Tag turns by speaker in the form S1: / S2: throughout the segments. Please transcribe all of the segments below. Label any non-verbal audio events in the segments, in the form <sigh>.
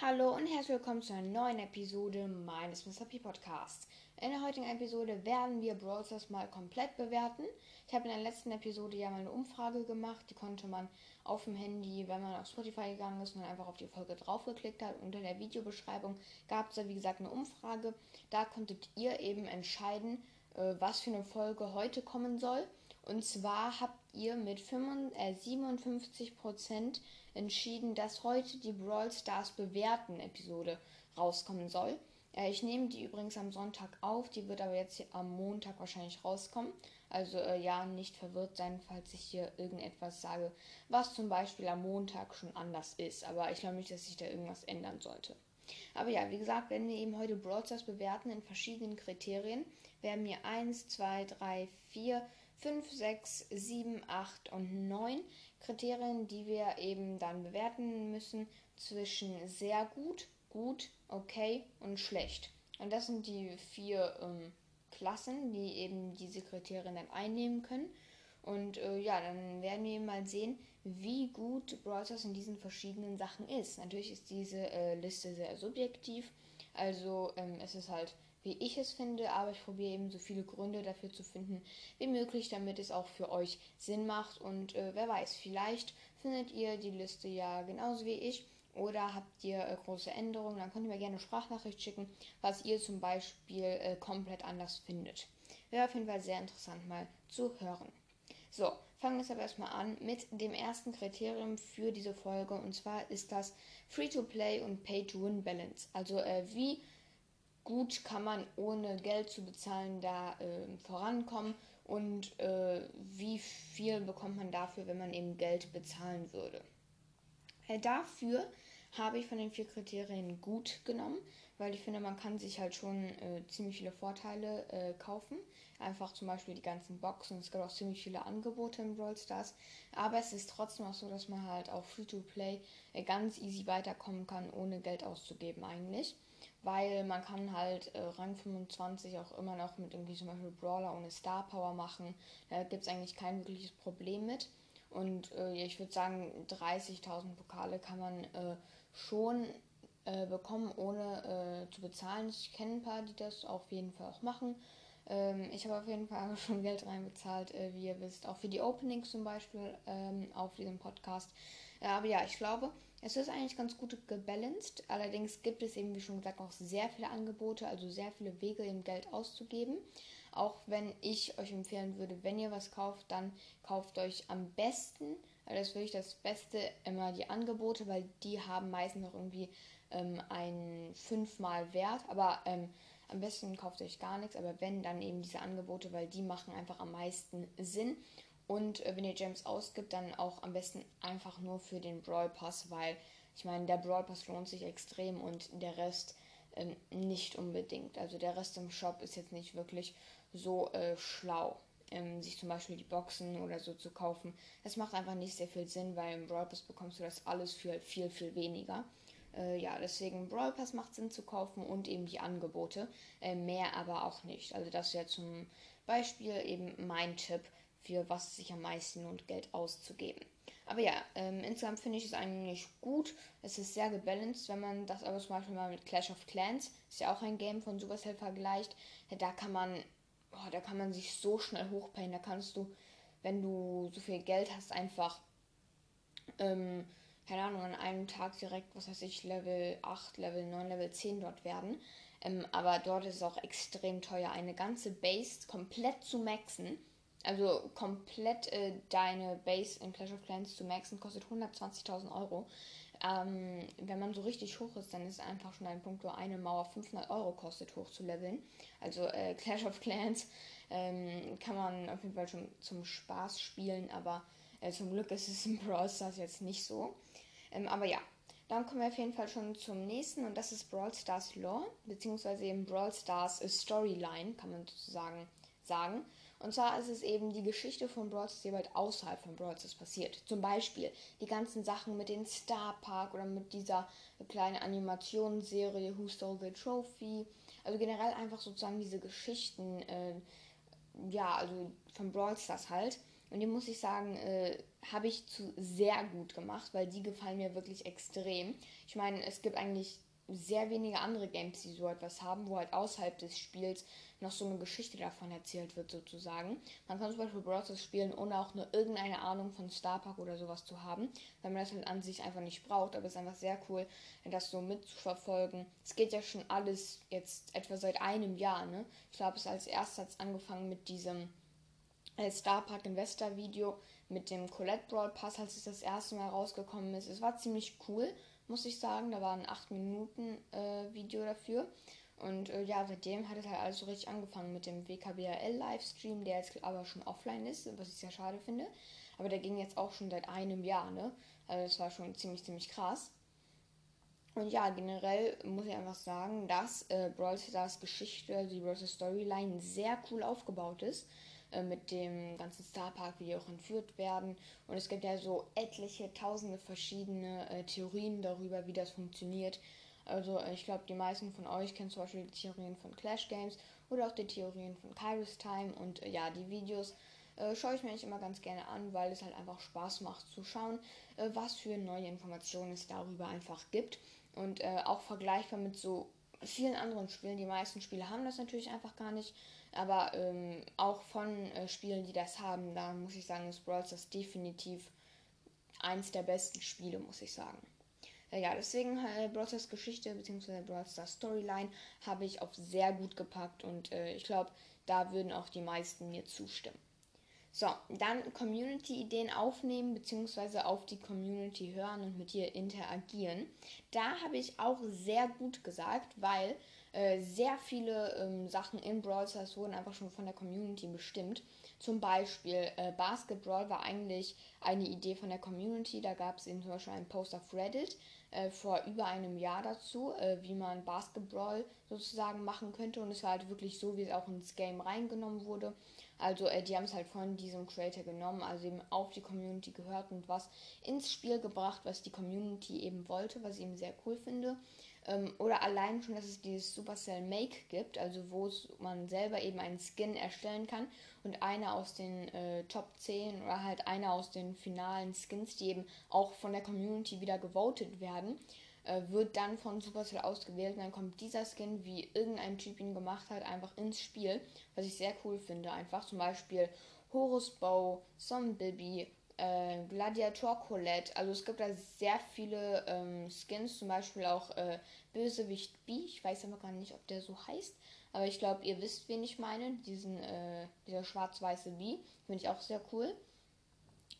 S1: Hallo und herzlich willkommen zu einer neuen Episode meines Mr. P Podcasts. In der heutigen Episode werden wir Brawl Stars mal komplett bewerten. Ich habe in der letzten Episode ja mal eine Umfrage gemacht, die konnte man auf dem Handy, wenn man auf Spotify gegangen ist und einfach auf die Folge draufgeklickt hat. Unter der Videobeschreibung gab es da wie gesagt eine Umfrage. Da konntet ihr eben entscheiden, äh, was für eine Folge heute kommen soll. Und zwar habt ihr mit 57% äh, entschieden, dass heute die Brawl Stars bewerten Episode rauskommen soll. Äh, ich nehme die übrigens am Sonntag auf, die wird aber jetzt am Montag wahrscheinlich rauskommen. Also äh, ja, nicht verwirrt sein, falls ich hier irgendetwas sage, was zum Beispiel am Montag schon anders ist. Aber ich glaube nicht, dass sich da irgendwas ändern sollte. Aber ja, wie gesagt, werden wir eben heute Brawl Stars bewerten in verschiedenen Kriterien. Wir haben hier 1, 2, 3, 4, 5, 6, 7, 8 und 9 Kriterien, die wir eben dann bewerten müssen zwischen sehr gut, gut, okay und schlecht. Und das sind die vier ähm, Klassen, die eben diese Kriterien dann einnehmen können. Und äh, ja, dann werden wir mal sehen, wie gut Brawl Stars in diesen verschiedenen Sachen ist. Natürlich ist diese äh, Liste sehr subjektiv. Also ähm, es ist halt wie ich es finde, aber ich probiere eben so viele Gründe dafür zu finden wie möglich, damit es auch für euch Sinn macht. Und äh, wer weiß, vielleicht findet ihr die Liste ja genauso wie ich oder habt ihr äh, große Änderungen, dann könnt ihr mir gerne eine Sprachnachricht schicken, was ihr zum Beispiel äh, komplett anders findet. Wäre auf jeden Fall sehr interessant mal zu hören. So, fangen wir jetzt aber erstmal an mit dem ersten Kriterium für diese Folge und zwar ist das Free-to-Play und Pay-to-Win-Balance. Also äh, wie gut kann man ohne Geld zu bezahlen da äh, vorankommen und äh, wie viel bekommt man dafür, wenn man eben Geld bezahlen würde. Äh, dafür habe ich von den vier Kriterien gut genommen, weil ich finde, man kann sich halt schon äh, ziemlich viele Vorteile äh, kaufen. Einfach zum Beispiel die ganzen Boxen. Es gibt auch ziemlich viele Angebote im Brawl Stars. Aber es ist trotzdem auch so, dass man halt auch Free-to-Play äh, ganz easy weiterkommen kann, ohne Geld auszugeben eigentlich weil man kann halt äh, Rang 25 auch immer noch mit irgendwie zum Beispiel Brawler ohne Star Power machen. Da gibt es eigentlich kein wirkliches Problem mit. Und äh, ich würde sagen, 30.000 Pokale kann man äh, schon äh, bekommen, ohne äh, zu bezahlen. Ich kenne ein paar, die das auf jeden Fall auch machen. Ähm, ich habe auf jeden Fall <laughs> schon Geld reinbezahlt, äh, wie ihr wisst, auch für die Openings zum Beispiel ähm, auf diesem Podcast. aber ja, ich glaube, es ist eigentlich ganz gut gebalanced. Allerdings gibt es eben, wie schon gesagt, auch sehr viele Angebote, also sehr viele Wege, eben Geld auszugeben. Auch wenn ich euch empfehlen würde, wenn ihr was kauft, dann kauft euch am besten, also das ist wirklich das Beste, immer die Angebote, weil die haben meistens noch irgendwie ähm, einen fünfmal Wert. Aber ähm, am besten kauft euch gar nichts, aber wenn, dann eben diese Angebote, weil die machen einfach am meisten Sinn. Und äh, wenn ihr Gems ausgibt, dann auch am besten einfach nur für den Brawl Pass, weil ich meine, der Brawl Pass lohnt sich extrem und der Rest ähm, nicht unbedingt. Also der Rest im Shop ist jetzt nicht wirklich so äh, schlau. Ähm, sich zum Beispiel die Boxen oder so zu kaufen. Das macht einfach nicht sehr viel Sinn, weil im Brawl Pass bekommst du das alles für viel, viel weniger. Äh, ja, deswegen Brawl Pass macht Sinn zu kaufen und eben die Angebote. Äh, mehr aber auch nicht. Also das wäre zum Beispiel eben mein Tipp für was sich am meisten lohnt, Geld auszugeben. Aber ja, ähm, insgesamt finde ich es eigentlich gut. Es ist sehr gebalanced, wenn man das aber zum Beispiel mal mit Clash of Clans, ist ja auch ein Game von Supercell vergleicht, da kann man, oh, da kann man sich so schnell hochpayen. Da kannst du, wenn du so viel Geld hast, einfach, ähm, keine Ahnung, an einem Tag direkt, was weiß ich, Level 8, Level 9, Level 10 dort werden. Ähm, aber dort ist es auch extrem teuer, eine ganze Base komplett zu maxen also komplett äh, deine Base in Clash of Clans zu maxen kostet 120.000 Euro. Ähm, wenn man so richtig hoch ist, dann ist einfach schon ein Punkt, wo eine Mauer 500 Euro kostet, hoch zu leveln. Also äh, <laughs> Clash of Clans ähm, kann man auf jeden Fall schon zum Spaß spielen, aber äh, zum Glück ist es in <laughs> Brawl Stars jetzt nicht so. Ähm, aber ja, dann kommen wir auf jeden Fall schon zum nächsten und das ist Brawl Stars Lore, beziehungsweise eben Brawl Stars Storyline, kann man sozusagen sagen. Und zwar ist es eben die Geschichte von Brawl Stars, die halt außerhalb von Brawl Stars passiert. Zum Beispiel die ganzen Sachen mit dem Star Park oder mit dieser kleinen Animationsserie Who Stole the Trophy. Also generell einfach sozusagen diese Geschichten, äh, ja, also von Brawl Stars halt. Und die muss ich sagen, äh, habe ich zu sehr gut gemacht, weil die gefallen mir wirklich extrem. Ich meine, es gibt eigentlich sehr wenige andere Games, die so etwas haben, wo halt außerhalb des Spiels noch so eine Geschichte davon erzählt wird, sozusagen. Man kann zum Beispiel Browsers spielen, ohne auch nur irgendeine Ahnung von Star Park oder sowas zu haben, weil man das halt an sich einfach nicht braucht. Aber es ist einfach sehr cool, das so mitzuverfolgen. Es geht ja schon alles jetzt etwa seit einem Jahr, ne? Ich glaube, es als erstes angefangen mit diesem äh, Star Park Investor Video mit dem Colette Brawl Pass, als es das erste Mal rausgekommen ist. Es war ziemlich cool muss ich sagen. Da war ein 8 Minuten äh, Video dafür. Und äh, ja, seitdem hat es halt alles so richtig angefangen mit dem WKBRL Livestream, der jetzt aber schon offline ist, was ich sehr schade finde. Aber der ging jetzt auch schon seit einem Jahr, ne? Also das war schon ziemlich, ziemlich krass. Und ja, generell muss ich einfach sagen, dass äh, Brawl Stars Geschichte, die Brawl Stars Storyline sehr cool aufgebaut ist. Äh, mit dem ganzen Starpark, wie die auch entführt werden. Und es gibt ja so etliche, tausende verschiedene äh, Theorien darüber, wie das funktioniert. Also äh, ich glaube, die meisten von euch kennen zum Beispiel die Theorien von Clash Games oder auch die Theorien von Kairos Time. Und äh, ja, die Videos äh, schaue ich mir nicht immer ganz gerne an, weil es halt einfach Spaß macht zu schauen, was für neue Informationen es darüber einfach gibt. Und auch vergleichbar mit so vielen anderen Spielen. Die meisten Spiele haben das natürlich einfach gar nicht. Aber ähm, auch von äh, Spielen, die das haben, da muss ich sagen, ist Brawl Stars definitiv eins der besten Spiele, muss ich sagen. Äh, ja, deswegen äh, Brawl Stars Geschichte bzw. Brawl Stars Storyline habe ich auf sehr gut gepackt und äh, ich glaube, da würden auch die meisten mir zustimmen. So, dann Community-Ideen aufnehmen bzw. auf die Community hören und mit ihr interagieren. Da habe ich auch sehr gut gesagt, weil äh, sehr viele ähm, Sachen in Brawl Stars wurden einfach schon von der Community bestimmt. Zum Beispiel äh, Basketball war eigentlich eine Idee von der Community. Da gab es eben zum Beispiel einen Post auf Reddit äh, vor über einem Jahr dazu, äh, wie man Basketball sozusagen machen könnte. Und es war halt wirklich so, wie es auch ins Game reingenommen wurde. Also äh, die haben es halt von diesem Creator genommen, also eben auf die Community gehört und was ins Spiel gebracht, was die Community eben wollte, was ich eben sehr cool finde. Ähm, oder allein schon, dass es dieses Supercell Make gibt, also wo man selber eben einen Skin erstellen kann und einer aus den äh, Top 10 oder halt einer aus den finalen Skins, die eben auch von der Community wieder gewotet werden, äh, wird dann von Supercell ausgewählt und dann kommt dieser Skin, wie irgendein Typ ihn gemacht hat, einfach ins Spiel, was ich sehr cool finde. Einfach zum Beispiel Horus Bow, Zombie äh, Gladiator Colette. Also es gibt da sehr viele ähm, Skins, zum Beispiel auch äh, Bösewicht B. Ich weiß aber gar nicht, ob der so heißt. Aber ich glaube, ihr wisst, wen ich meine. Diesen, äh, dieser schwarz-weiße B. Finde ich auch sehr cool.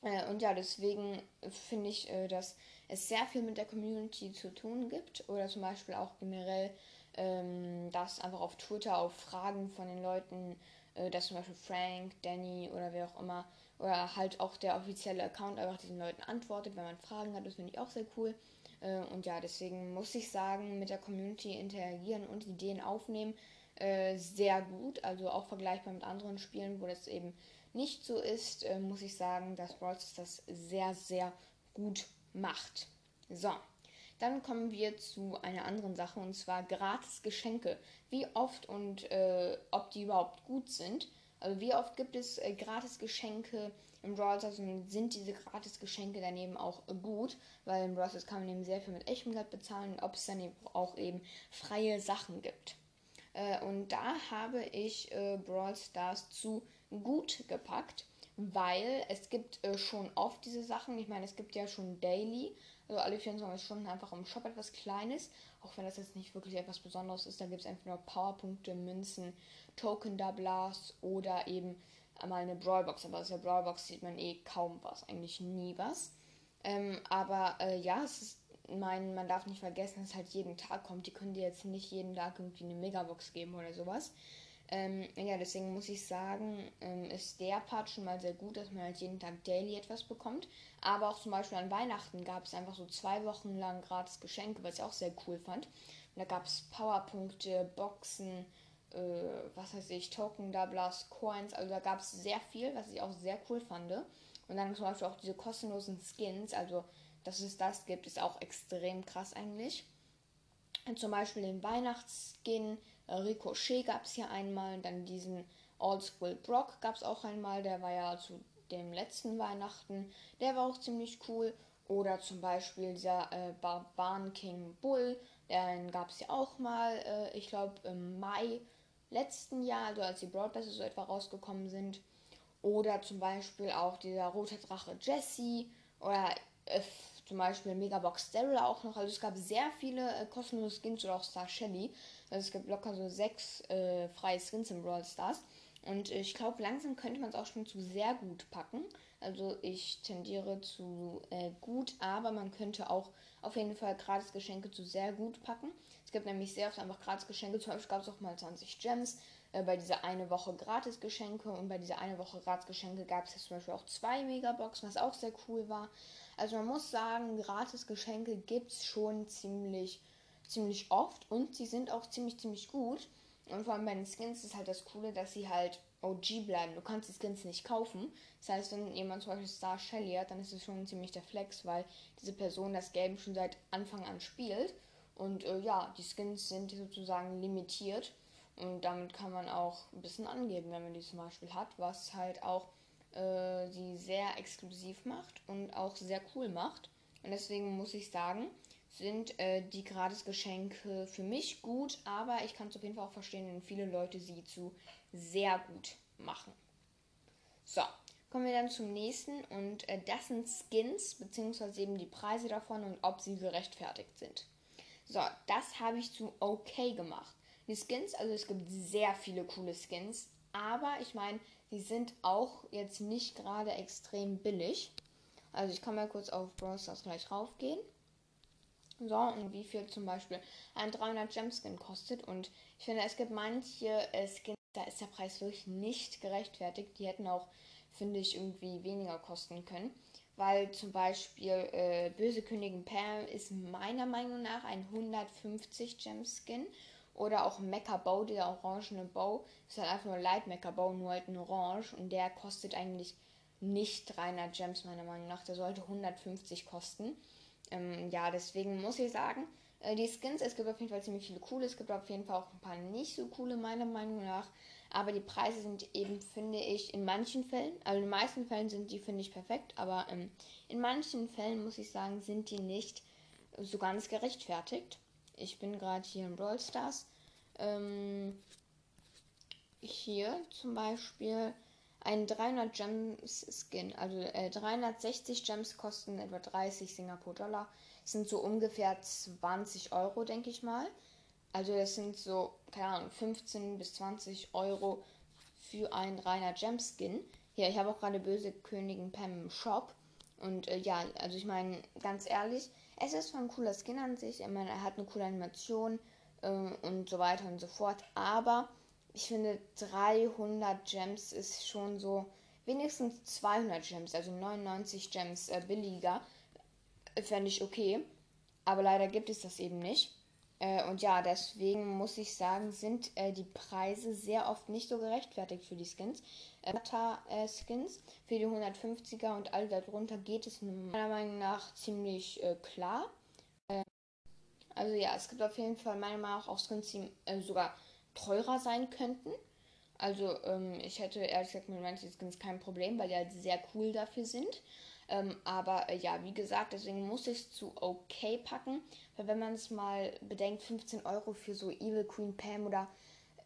S1: Äh, und ja, deswegen finde ich, äh, dass es sehr viel mit der Community zu tun gibt. Oder zum Beispiel auch generell, ähm, dass einfach auf Twitter auf Fragen von den Leuten, äh, dass zum Beispiel Frank, Danny oder wer auch immer oder halt auch der offizielle Account einfach diesen Leuten antwortet, wenn man Fragen hat. Das finde ich auch sehr cool. Äh, und ja, deswegen muss ich sagen, mit der Community interagieren und Ideen aufnehmen, äh, sehr gut. Also auch vergleichbar mit anderen Spielen, wo das eben nicht so ist, äh, muss ich sagen, dass Brawl das sehr, sehr gut macht. So, dann kommen wir zu einer anderen Sache und zwar gratis Geschenke. Wie oft und ob die überhaupt gut sind. Also wie oft gibt es äh, Gratis-Geschenke im Brawl Stars und sind diese Gratis-Geschenke daneben auch äh, gut? Weil im Brawl Stars kann man eben sehr viel mit echtem Geld bezahlen und ob es dann eben auch eben freie Sachen gibt. Äh, und da habe ich äh, Brawl Stars zu gut gepackt, weil es gibt äh, schon oft diese Sachen. Ich meine, es gibt ja schon Daily, also alle 24 Stunden einfach im Shop etwas Kleines, auch wenn das jetzt nicht wirklich etwas Besonderes ist. Da gibt es einfach nur Powerpunkte, Münzen, Token Doublers oder eben einmal eine Brawlbox. Aber aus der Brawlbox sieht man eh kaum was, eigentlich nie was. Ähm, aber äh, ja, es ist, mein, man darf nicht vergessen, dass halt jeden Tag kommt. Die können dir jetzt nicht jeden Tag irgendwie eine Megabox geben oder sowas. Ähm, ja, deswegen muss ich sagen, ähm, ist der Part schon mal sehr gut, dass man halt jeden Tag daily etwas bekommt. Aber auch zum Beispiel an Weihnachten gab es einfach so zwei Wochen lang gratis Geschenke, was ich auch sehr cool fand. Und da gab es Powerpunkte, Boxen, äh, was weiß ich, Token, Doublers, Coins. Also da gab es sehr viel, was ich auch sehr cool fand. Und dann zum Beispiel auch diese kostenlosen Skins. Also, dass es das gibt, ist auch extrem krass eigentlich. Und zum Beispiel den Weihnachtsskin Ricochet gab es hier einmal, dann diesen Old School Brock gab es auch einmal, der war ja zu dem letzten Weihnachten. Der war auch ziemlich cool. Oder zum Beispiel dieser äh, Barbaren King Bull. Den gab es ja auch mal, äh, ich glaube, im Mai letzten Jahr, also als die Broadbasses so etwa rausgekommen sind. Oder zum Beispiel auch dieser rote Drache Jesse. Oder äh, zum Beispiel Megabox Daryl auch noch. Also es gab sehr viele äh, kostenlose Skins oder auch Star Shelly. Also es gibt locker so sechs äh, freie Skins im Brawl Stars. Und ich glaube, langsam könnte man es auch schon zu sehr gut packen. Also ich tendiere zu äh, gut, aber man könnte auch auf jeden Fall Gratis-Geschenke zu sehr gut packen. Es gibt nämlich sehr oft einfach Gratis-Geschenke. Zum Beispiel gab es auch mal 20 Gems äh, bei dieser eine Woche Gratis-Geschenke. Und bei dieser eine Woche Gratis-Geschenke gab es zum Beispiel auch zwei Megaboxen, was auch sehr cool war. Also man muss sagen, Gratis-Geschenke gibt es schon ziemlich, ziemlich oft und sie sind auch ziemlich, ziemlich gut. Und vor allem bei den Skins ist halt das Coole, dass sie halt OG bleiben. Du kannst die Skins nicht kaufen. Das heißt, wenn jemand zum Beispiel Star Shelly hat, dann ist es schon ziemlich der Flex, weil diese Person das Game schon seit Anfang an spielt. Und äh, ja, die Skins sind sozusagen limitiert. Und damit kann man auch ein bisschen angeben, wenn man die zum Beispiel hat, was halt auch äh, sie sehr exklusiv macht und auch sehr cool macht. Und deswegen muss ich sagen, sind äh, die Gratis-Geschenke für mich gut, aber ich kann es auf jeden Fall auch verstehen, wenn viele Leute sie zu sehr gut machen. So, kommen wir dann zum nächsten und äh, das sind Skins, beziehungsweise eben die Preise davon und ob sie gerechtfertigt sind. So, das habe ich zu okay gemacht. Die Skins, also es gibt sehr viele coole Skins, aber ich meine, sie sind auch jetzt nicht gerade extrem billig. Also ich kann mal kurz auf Brawl Stars gleich raufgehen. So, und wie viel zum Beispiel ein 300 Gemskin kostet. Und ich finde, es gibt manche äh, Skins, da ist der Preis wirklich nicht gerechtfertigt. Die hätten auch, finde ich, irgendwie weniger kosten können. Weil zum Beispiel äh, Böse Königin Pam ist meiner Meinung nach ein 150 Gemskin. Oder auch Mecha Bow, der orangene Bow. Ist halt einfach nur Light Mecha Bow, nur halt ein Orange. Und der kostet eigentlich nicht 300 Gems, meiner Meinung nach. Der sollte 150 kosten. Ähm, ja, deswegen muss ich sagen, äh, die Skins, es gibt auf jeden Fall ziemlich viele coole. Es gibt auf jeden Fall auch ein paar nicht so coole, meiner Meinung nach. Aber die Preise sind eben, finde ich, in manchen Fällen, also in den meisten Fällen sind die, finde ich, perfekt. Aber ähm, in manchen Fällen, muss ich sagen, sind die nicht so ganz gerechtfertigt. Ich bin gerade hier in Brawl Stars. Ähm, hier zum Beispiel ein 300 Gems Skin, also äh, 360 Gems kosten etwa 30 Singapur Dollar. Das sind so ungefähr 20 Euro, denke ich mal. Also das sind so, keine Ahnung, 15 bis 20 Euro für ein reiner Gem Skin. Hier, ich habe auch gerade Böse Königin Pam im Shop. Und äh, ja, also ich meine, ganz ehrlich, es ist zwar ein cooler Skin an sich. Ich meine, er hat eine coole Animation äh, und so weiter und so fort. Aber ich finde 300 Gems ist schon so wenigstens 200 Gems, also 99 Gems äh, billiger, äh, fände ich okay. Aber leider gibt es das eben nicht. Äh, und ja, deswegen muss ich sagen, sind äh, die Preise sehr oft nicht so gerechtfertigt für die Skins. Äh, Skins für die 150er und all darunter geht es meiner Meinung nach ziemlich äh, klar. Äh, also ja, es gibt auf jeden Fall meiner Meinung nach auch Skins, die äh, sogar teurer sein könnten. Also ähm, ich hätte ehrlich gesagt mit manchen Skins kein Problem, weil die halt sehr cool dafür sind. Ähm, aber äh, ja, wie gesagt, deswegen muss ich es zu okay packen. Weil wenn man es mal bedenkt, 15 Euro für so Evil Queen Pam oder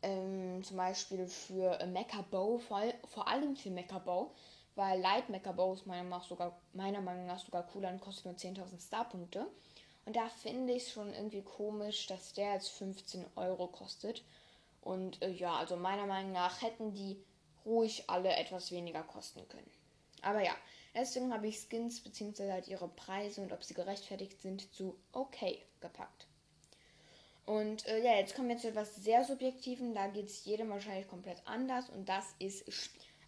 S1: ähm, zum Beispiel für äh, Mecha Bow, vor, vor allem für Mecha Bow, weil Light Mecha Bow ist meiner Meinung nach sogar, meiner Meinung nach sogar cooler und kostet nur 10.000 Starpunkte. Und da finde ich es schon irgendwie komisch, dass der jetzt 15 Euro kostet. Und äh, ja, also meiner Meinung nach hätten die ruhig alle etwas weniger kosten können. Aber ja, deswegen habe ich Skins bzw. halt ihre Preise und ob sie gerechtfertigt sind zu okay gepackt. Und äh, ja, jetzt kommen wir zu etwas sehr Subjektiven. Da geht es jedem wahrscheinlich komplett anders und das ist.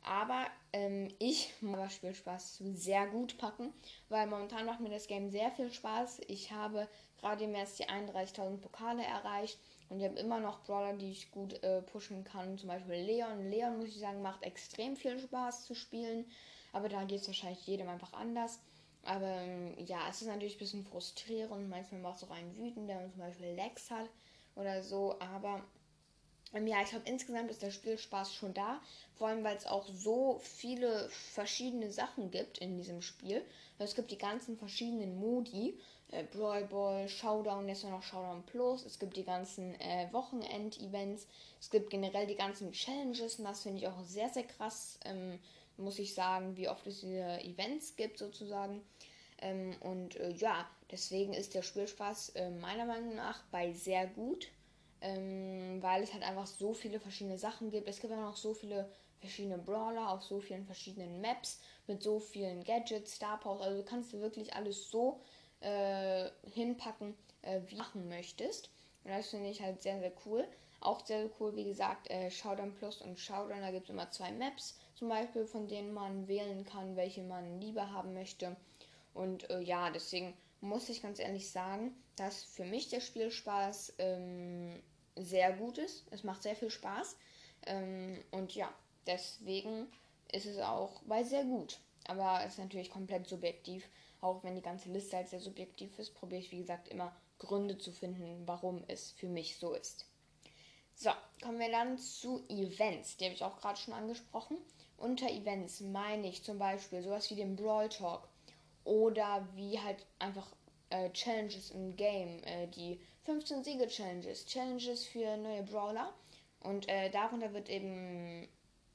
S1: Aber ähm, ich muss das Spielspaß sehr gut packen, weil momentan macht mir das Game sehr viel Spaß. Ich habe gerade im März die 31.000 Pokale erreicht und ich habe immer noch Brawler, die ich gut äh, pushen kann. Zum Beispiel Leon. Leon, muss ich sagen, macht extrem viel Spaß zu spielen. Aber da geht es wahrscheinlich jedem einfach anders. Aber ähm, ja, es ist natürlich ein bisschen frustrierend. Manchmal macht es auch einen wütend, der zum Beispiel Lex hat oder so. Aber Ähm, ja, ich glaube, insgesamt ist der Spielspaß schon da. Vor allem, weil es auch so viele verschiedene Sachen gibt in diesem Spiel. Es gibt die ganzen verschiedenen Modi. Äh, Brawl Ball, Showdown, jetzt noch Showdown Plus. Es gibt die ganzen äh, Wochenend-Events. Es gibt generell die ganzen Challenges. Und das finde ich auch sehr, sehr krass. Ähm, muss ich sagen, wie oft es diese Events gibt sozusagen. Ähm, und äh, ja, deswegen ist der Spielspaß äh, meiner Meinung nach bei sehr gut ähm, weil es halt einfach so viele verschiedene Sachen gibt. Es gibt auch noch so viele verschiedene Brawler auf so vielen verschiedenen Maps mit so vielen Gadgets, Star Powers. Also du kannst du wirklich alles so äh, hinpacken, äh, wie du machen möchtest. Und das finde ich halt sehr, sehr cool. Auch sehr, sehr cool, wie gesagt, äh, Showdown Plus und Showdown, da gibt es immer zwei Maps zum Beispiel, von denen man wählen kann, welche man lieber haben möchte. Und äh, ja, deswegen muss ich ganz ehrlich sagen, dass für mich der Spielspaß ähm, sehr gut ist. Es macht sehr viel Spaß. Ähm, und ja, deswegen ist es auch bei sehr gut. Aber es ist natürlich komplett subjektiv. Auch wenn die ganze Liste halt sehr subjektiv ist, probiere ich, wie gesagt, immer Gründe zu finden, warum es für mich so ist. So, kommen wir dann zu Events. Die habe ich auch gerade schon angesprochen. Unter Events meine ich zum Beispiel sowas wie den Brawl Talk oder wie halt einfach äh, Challenges im Game, äh, die 15 Siege-Challenges, Challenges für neue Brawler. Und äh, darunter wird eben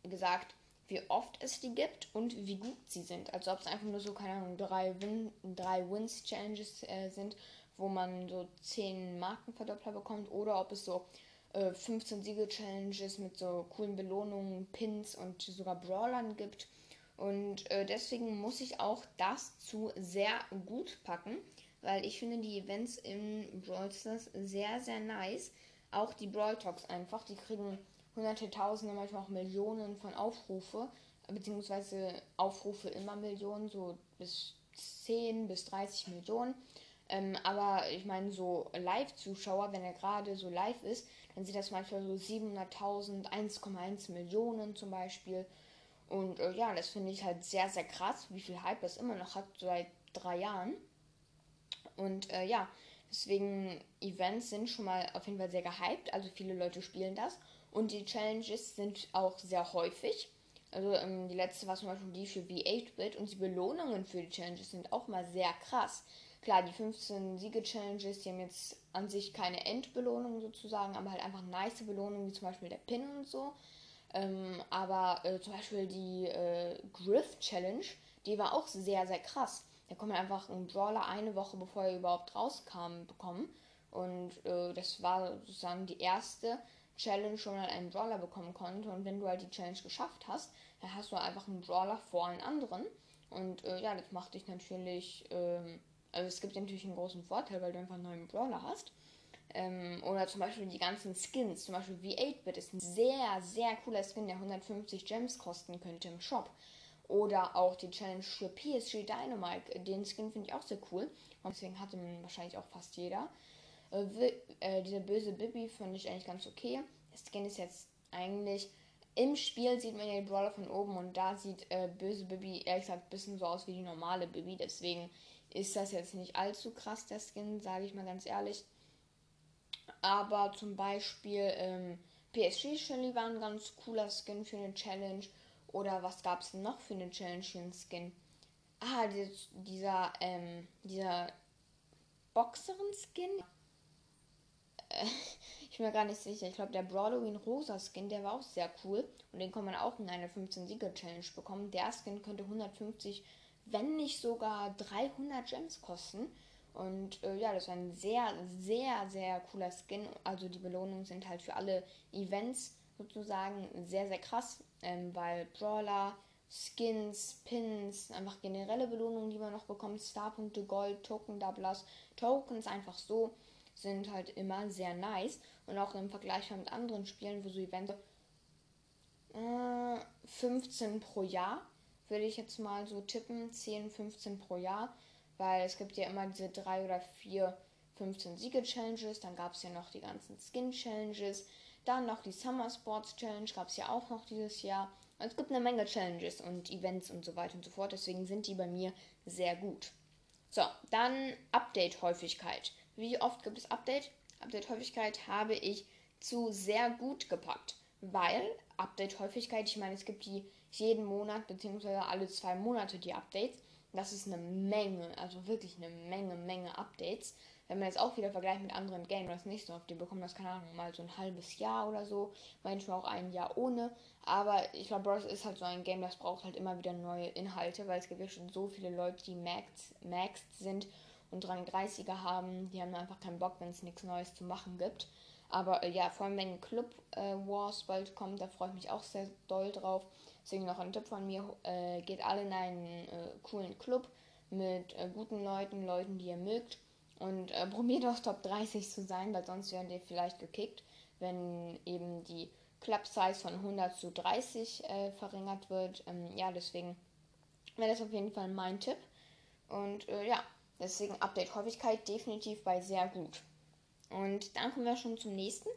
S1: gesagt, wie oft es die gibt und wie gut sie sind. Also ob es einfach nur so, keine Ahnung, drei, Win drei Wins-Challenges äh, sind, wo man so 10 Markenverdoppler bekommt, oder ob es so äh, 15 Siege-Challenges mit so coolen Belohnungen, Pins und sogar Brawlern gibt. Und äh, deswegen muss ich auch das zu sehr gut packen weil ich finde die Events in Brawl Stars sehr, sehr nice. Auch die Brawl Talks einfach, die kriegen hunderte, tausende, manchmal auch Millionen von Aufrufe, beziehungsweise Aufrufe immer Millionen, so bis 10 bis 30 Millionen. Ähm, aber ich meine, so Live-Zuschauer, wenn er gerade so live ist, dann sieht das manchmal so 700.000, 1,1 Millionen zum Beispiel. Und äh, ja, das finde ich halt sehr, sehr krass, wie viel Hype das immer noch hat seit drei Jahren. Und äh, ja, deswegen Events sind schon mal auf jeden Fall sehr gehypt. Also viele Leute spielen das. Und die Challenges sind auch sehr häufig. Also ähm, die letzte war zum Beispiel die für V8-Bit und die Belohnungen für die Challenges sind auch mal sehr krass. Klar, die 15 Siege-Challenges, die haben jetzt an sich keine Endbelohnung sozusagen, aber halt einfach nice Belohnungen, wie zum Beispiel der Pin und so. Ähm, aber äh, zum Beispiel die äh, Griff Challenge, die war auch sehr, sehr krass. Da kann man einfach einen Brawler eine Woche bevor er überhaupt rauskam bekommen. Und äh, das war sozusagen die erste Challenge, wo man halt einen Brawler bekommen konnte. Und wenn du halt die Challenge geschafft hast, dann hast du einfach einen Brawler vor allen anderen. Und äh, ja, das macht dich natürlich. Ähm, also es gibt natürlich einen großen Vorteil, weil du einfach einen neuen Brawler hast. Ähm, oder zum Beispiel die ganzen Skins. Zum Beispiel V8-Bit ist ein sehr, sehr cooler Skin, der 150 Gems kosten könnte im Shop. Oder auch die Challenge für PSG Dynamite. Den Skin finde ich auch sehr cool. Und deswegen hatte man wahrscheinlich auch fast jeder. Äh, äh, dieser böse Bibi fand ich eigentlich ganz okay. Der Skin ist jetzt eigentlich. Im Spiel sieht man ja den Brawler von oben und da sieht äh, böse Bibi ehrlich gesagt ein bisschen so aus wie die normale Bibi. Deswegen ist das jetzt nicht allzu krass, der Skin, sage ich mal ganz ehrlich. Aber zum Beispiel ähm, PSG Shelly war ein ganz cooler Skin für eine Challenge. Oder was gab es noch für eine Challenge Skin? Ah, dieser, ähm, dieser Boxerin-Skin. Äh, <laughs> ich bin mir gar nicht sicher. Ich glaube, der Brawloween Rosa Skin, der war auch sehr cool. Und den kann man auch in einer 15-Sieger-Challenge bekommen. Der Skin könnte 150, wenn nicht sogar 300 Gems kosten. Und äh, ja, das war ein sehr, sehr, sehr cooler Skin. Also die Belohnungen sind halt für alle Events sozusagen sehr, sehr krass, ähm, weil Brawler, Skins, Pins, einfach generelle Belohnungen, die man noch bekommt, Starpunkte, Gold, Token, Doublers, Tokens einfach so, sind halt immer sehr nice. Und auch im Vergleich mit anderen Spielen, wo so Events äh, 15 pro Jahr, würde ich jetzt mal so tippen, 10, 15 pro Jahr, weil es gibt ja immer diese drei oder vier 15 Siege-Challenges, dann gab es ja noch die ganzen Skin-Challenges, dann noch die Summer Sports Challenge, gab es ja auch noch dieses Jahr. es gibt eine Menge Challenges und Events und so weiter und so fort. Deswegen sind die bei mir sehr gut. So, dann Update-Häufigkeit. Wie oft gibt es Update? Update-Häufigkeit habe ich zu sehr gut gepackt, weil Update-Häufigkeit, ich meine, es gibt die jeden Monat beziehungsweise alle zwei Monate die Updates. Das ist eine Menge, also wirklich eine Menge, Menge Updates. Wenn man jetzt auch wieder vergleicht mit anderen Games, das nicht so oft, die bekommen das, keine Ahnung, mal so ein halbes Jahr oder so, manchmal auch ein Jahr ohne. Aber ich glaube, Bros. ist halt so ein Game, das braucht halt immer wieder neue Inhalte, weil es gibt ja schon so viele Leute, die maxed, sind und Rang 30er haben, die haben einfach keinen Bock, wenn es nichts Neues zu machen gibt. Aber äh, ja, vor allem wenn Club äh, Wars bald kommt, da freue ich mich auch sehr doll drauf. Deswegen noch ein Tipp von mir, äh, geht alle in einen äh, coolen Club mit äh, guten Leuten, Leuten, die ihr mögt. Und äh, <laughs> probiert auch Top 30 zu sein, weil sonst werdet ihr vielleicht gekickt, wenn eben die Club Size von 100 zu 30 verringert wird. Ähm, ja, deswegen wäre das auf jeden Fall mein Tipp. Und ja, deswegen Update-Häufigkeit definitiv bei sehr gut. Und dann kommen wir schon zum nächsten.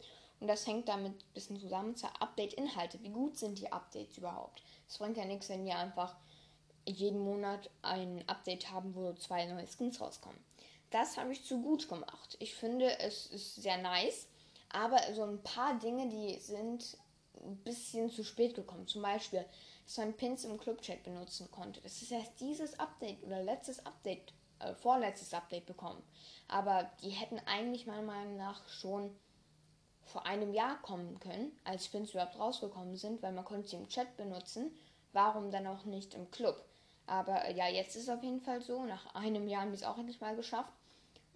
S1: Und das hängt damit ein bisschen zusammen zur Update-Inhalte. Wie gut sind die Updates überhaupt? Es bringt ja nichts, wenn wir einfach jeden Monat ein Update haben, wo zwei neue Skins rauskommen. Das habe ich zu gut gemacht. Ich finde, es ist sehr nice, aber so ein paar Dinge, die sind ein bisschen zu spät gekommen. Zum Beispiel, dass man Pins im Clubchat benutzen konnte. Das ist erst dieses Update oder letztes Update äh, vorletztes Update bekommen. Aber die hätten eigentlich meiner Meinung nach schon vor einem Jahr kommen können, als Spins überhaupt rausgekommen sind, weil man konnte sie im Chat benutzen. Warum dann auch nicht im Club? Aber äh, ja, jetzt ist es auf jeden Fall so. Nach einem Jahr haben die es auch endlich mal geschafft.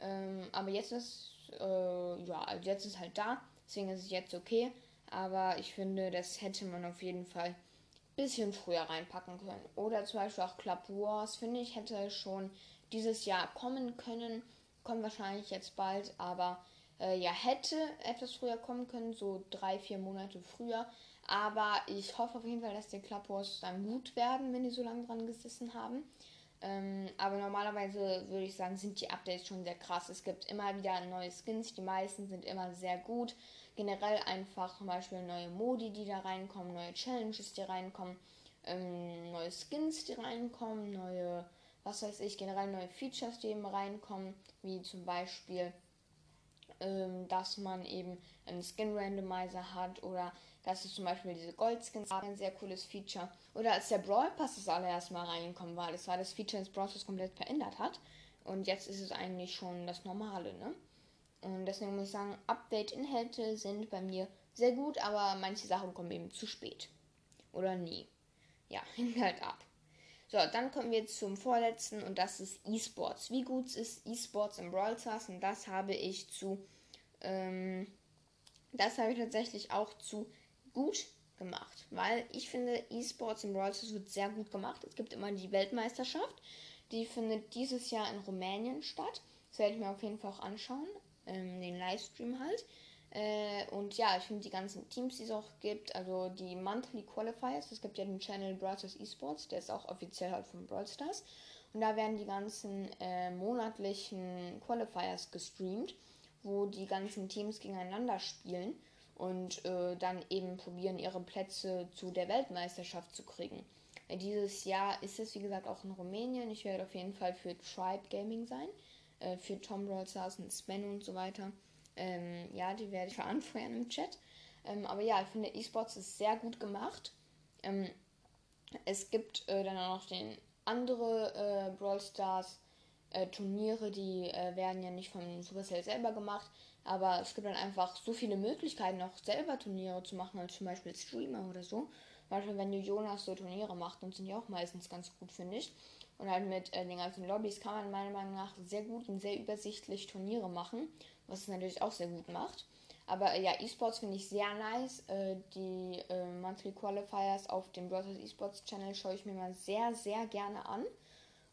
S1: Ähm, aber jetzt ist, äh, ja, also jetzt ist halt da. Deswegen ist es jetzt okay. Aber ich finde, das hätte man auf jeden Fall ein bisschen früher reinpacken können. Oder zum Beispiel auch Club Wars, finde ich, hätte schon dieses Jahr kommen können. Kommt wahrscheinlich jetzt bald, aber äh, ja, hätte etwas früher kommen können, so drei, vier Monate früher. Aber ich hoffe auf jeden Fall, dass die Club Wars dann gut werden, wenn die so lange dran gesessen haben. Ähm, aber normalerweise würde ich sagen, sind die Updates schon sehr krass. Es gibt immer wieder neue Skins, die meisten sind immer sehr gut. Generell einfach zum Beispiel neue Modi, die da reinkommen, neue Challenges, die reinkommen, ähm, neue Skins, die reinkommen, neue was weiß ich, generell neue Features, die eben reinkommen, wie zum Beispiel, ähm, dass man eben einen Skin Randomizer hat oder dass es zum Beispiel diese Goldskins haben, ein sehr cooles Feature. Oder als der Brawl Pass das allererste Mal reingekommen war, das war das Feature, das Brawl Pass komplett verändert hat. Und jetzt ist es eigentlich schon das Normale, ne? Und deswegen muss ich sagen, Update-Inhalte sind bei mir sehr gut, aber manche Sachen kommen eben zu spät. Oder nie. Ja, <laughs> hängt halt ab. So, dann kommen wir zum vorletzten und das ist E-Sports. Wie gut ist E-Sports im Brawl Stars? Und das habe ich zu, ähm, das habe ich tatsächlich auch zu gut gemacht, weil ich finde, E-Sports im Brawl Stars wird sehr gut gemacht. Es gibt immer die Weltmeisterschaft, die findet dieses Jahr in Rumänien statt. Das werde ich mir auf jeden Fall auch anschauen, ähm, den Livestream halt. Äh, und ja, ich finde die ganzen Teams, die es auch gibt, also die Monthly Qualifiers, es gibt ja den Channel Stars Esports, der ist auch offiziell halt von Brawl Stars. Und da werden die ganzen äh, monatlichen Qualifiers gestreamt, wo die ganzen Teams gegeneinander spielen und äh, dann eben probieren, ihre Plätze zu der Weltmeisterschaft zu kriegen. Dieses Jahr ist es, wie gesagt, auch in Rumänien. Ich werde auf jeden Fall für Tribe Gaming sein, äh, für Tom Brawl Stars und Sven und so weiter. Ähm, ja, die werde ich veranfeuern im Chat. Ähm, aber ja, ich finde E-Sports ist sehr gut gemacht. Ähm, es gibt äh, dann auch noch den andere äh, Brawl Stars äh, Turniere, die äh, werden ja nicht von Supercell selber gemacht, aber es gibt dann einfach so viele Möglichkeiten, auch selber Turniere zu machen, als zum Beispiel Streamer oder so. Zum Beispiel, wenn du Jonas so Turniere macht, dann sind die auch meistens ganz gut, finde ich. Und halt mit äh, den ganzen Lobbys kann man meiner Meinung nach sehr gut und sehr übersichtlich Turniere machen was es natürlich auch sehr gut macht. Aber äh, ja, E-Sports finde ich sehr nice. Äh, die äh, Monthly Qualifiers auf dem Brothers E-Sports Channel schaue ich mir mal sehr, sehr gerne an.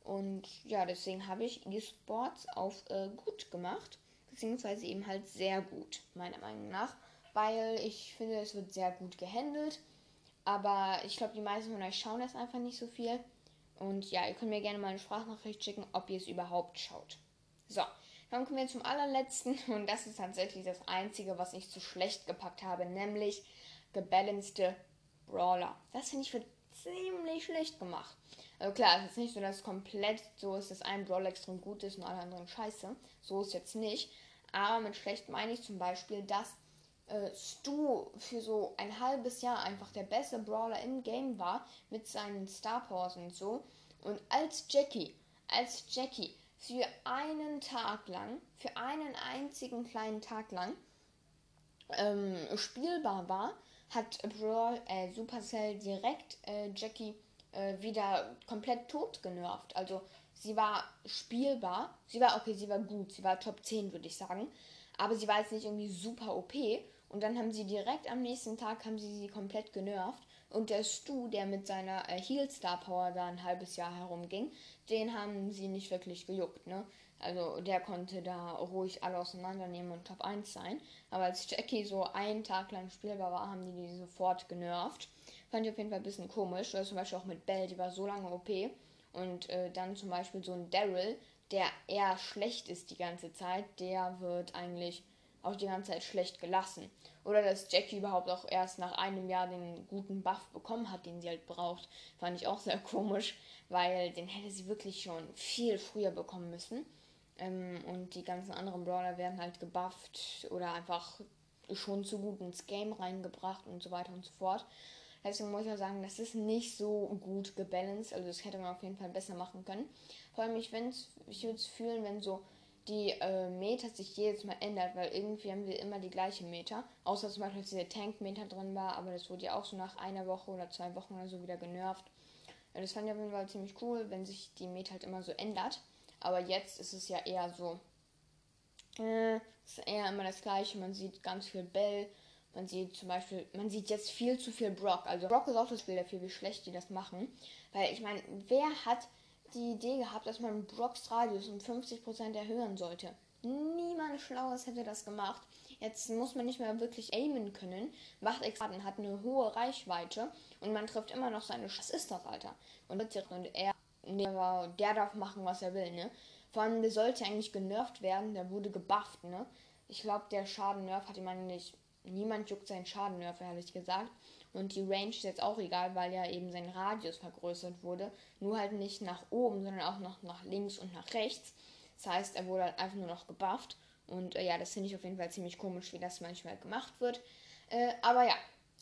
S1: Und ja, deswegen habe ich E-Sports auf äh, gut gemacht. Beziehungsweise eben halt sehr gut, meiner Meinung nach. Weil ich finde, es wird sehr gut gehandelt. Aber ich glaube, die meisten von euch schauen das einfach nicht so viel. Und ja, ihr könnt mir gerne mal eine Sprachnachricht schicken, ob ihr es überhaupt schaut. So, dann kommen wir zum allerletzten <laughs> und das ist tatsächlich das einzige, was ich zu schlecht gepackt habe, nämlich gebalancete Brawler. Das finde ich für ziemlich schlecht gemacht. Also klar, es ist nicht so, dass es komplett so ist, dass ein Brawler extrem gut ist und alle anderen scheiße. So ist jetzt nicht. Aber mit schlecht meine ich zum Beispiel, dass äh, Stu für so ein halbes Jahr einfach der beste Brawler im Game war mit seinen Star Powers und so. Und als Jackie, als Jackie für einen Tag lang, für einen einzigen kleinen Tag lang ähm, spielbar war, hat Brawl, äh, Supercell direkt äh, Jackie äh, wieder komplett tot genervt. Also sie war spielbar, sie war okay, sie war gut, sie war Top 10, würde ich sagen. Aber sie war jetzt nicht irgendwie super OP. Und dann haben sie direkt am nächsten Tag haben sie sie komplett genervt. Und der Stu, der mit seiner äh, Heal Star Power da ein halbes Jahr herumging, den haben sie nicht wirklich gejuckt, ne? Also der konnte da ruhig alle auseinandernehmen und Top 1 sein. Aber als Jackie so einen Tag lang spielbar war, haben die die sofort genervt. Fand ich auf jeden Fall ein bisschen komisch. Oder zum Beispiel auch mit Belle, die war so lange OP. Und äh, dann zum Beispiel so ein Daryl, der eher schlecht ist die ganze Zeit, der wird eigentlich auch die ganze Zeit schlecht gelassen. Oder dass Jackie überhaupt auch erst nach einem Jahr den guten Buff bekommen hat, den sie halt braucht, fand ich auch sehr komisch, weil den hätte sie wirklich schon viel früher bekommen müssen. Ähm, und die ganzen anderen Brawler werden halt gebufft oder einfach schon zu gut ins Game reingebracht und so weiter und so fort. Deswegen muss ich auch sagen, das ist nicht so gut gebalanced. Also das hätte man auf jeden Fall besser machen können. Vor allem, ich, ich würde es fühlen, wenn so die äh, Meter sich jedes Mal ändert, weil irgendwie haben wir immer die gleiche Meter. Außer zum Beispiel, dass dieser Tank-Meter drin war, aber das wurde ja auch so nach einer Woche oder zwei Wochen oder so wieder genervt. Das fand ich auf jeden Fall ziemlich cool, wenn sich die Meter halt immer so ändert. Aber jetzt ist es ja eher so. Äh, ist eher immer das gleiche. Man sieht ganz viel Bell. Man sieht zum Beispiel, man sieht jetzt viel zu viel Brock. Also Brock ist auch das Bild dafür, wie schlecht die das machen. Weil ich meine, wer hat die Idee gehabt, dass man Brocks Radius um 50% erhöhen sollte? Niemand Schlaues hätte das gemacht. Jetzt muss man nicht mehr wirklich aimen können. Macht Exaten hat eine hohe Reichweite und man trifft immer noch seine. Sch was ist das, Alter? Und er der, der darf machen, was er will, ne? Vor allem, der sollte eigentlich genervt werden, der wurde gebufft, ne? Ich glaube, der Schaden-Nerf hat ihm eigentlich. Niemand juckt seinen Schaden-Nerf, ehrlich gesagt. Und die Range ist jetzt auch egal, weil ja eben sein Radius vergrößert wurde. Nur halt nicht nach oben, sondern auch noch nach links und nach rechts. Das heißt, er wurde halt einfach nur noch gebufft. Und äh, ja, das finde ich auf jeden Fall ziemlich komisch, wie das manchmal gemacht wird. Äh, aber ja,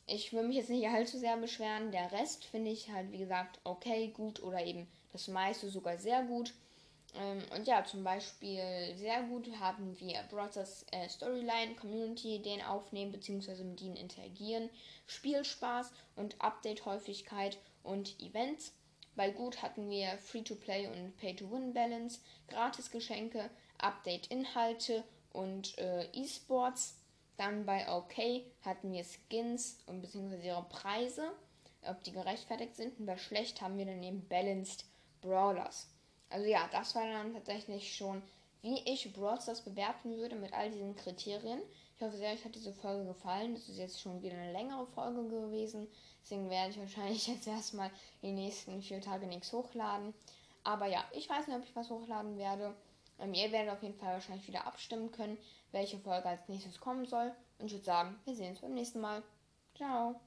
S1: ich will mich jetzt nicht allzu sehr beschweren. Der Rest finde ich halt, wie gesagt, okay, gut oder eben das meiste sogar sehr gut. Ähm, und ja, zum Beispiel sehr gut haben wir Brothers äh, Storyline, Community, den aufnehmen bzw. mit ihnen interagieren, Spielspaß und Update-Häufigkeit und Events. Bei gut hatten wir Free-to-Play und Pay-to-Win-Balance, Gratis-Geschenke, Update-Inhalte und äh, E-Sports. Dann bei OK hatten wir Skins und beziehungsweise ihre Preise, ob die gerechtfertigt sind. Und bei schlecht haben wir dann eben Balanced Brawlers. Also ja, das war dann tatsächlich schon, wie ich Brawl Stars bewerten würde mit all diesen Kriterien. Ich hoffe sehr, euch hat diese Folge gefallen. Das ist jetzt schon wieder eine längere Folge gewesen. Deswegen werde ich wahrscheinlich <laughs> jetzt erstmal die nächsten vier Tage nichts hochladen. Aber ja, ich weiß nicht, ob ich was hochladen werde. Ähm, ihr werdet auf jeden Fall wahrscheinlich wieder abstimmen können, welche Folge als nächstes kommen soll. Und ich würde sagen, wir sehen uns beim nächsten Mal. Ciao.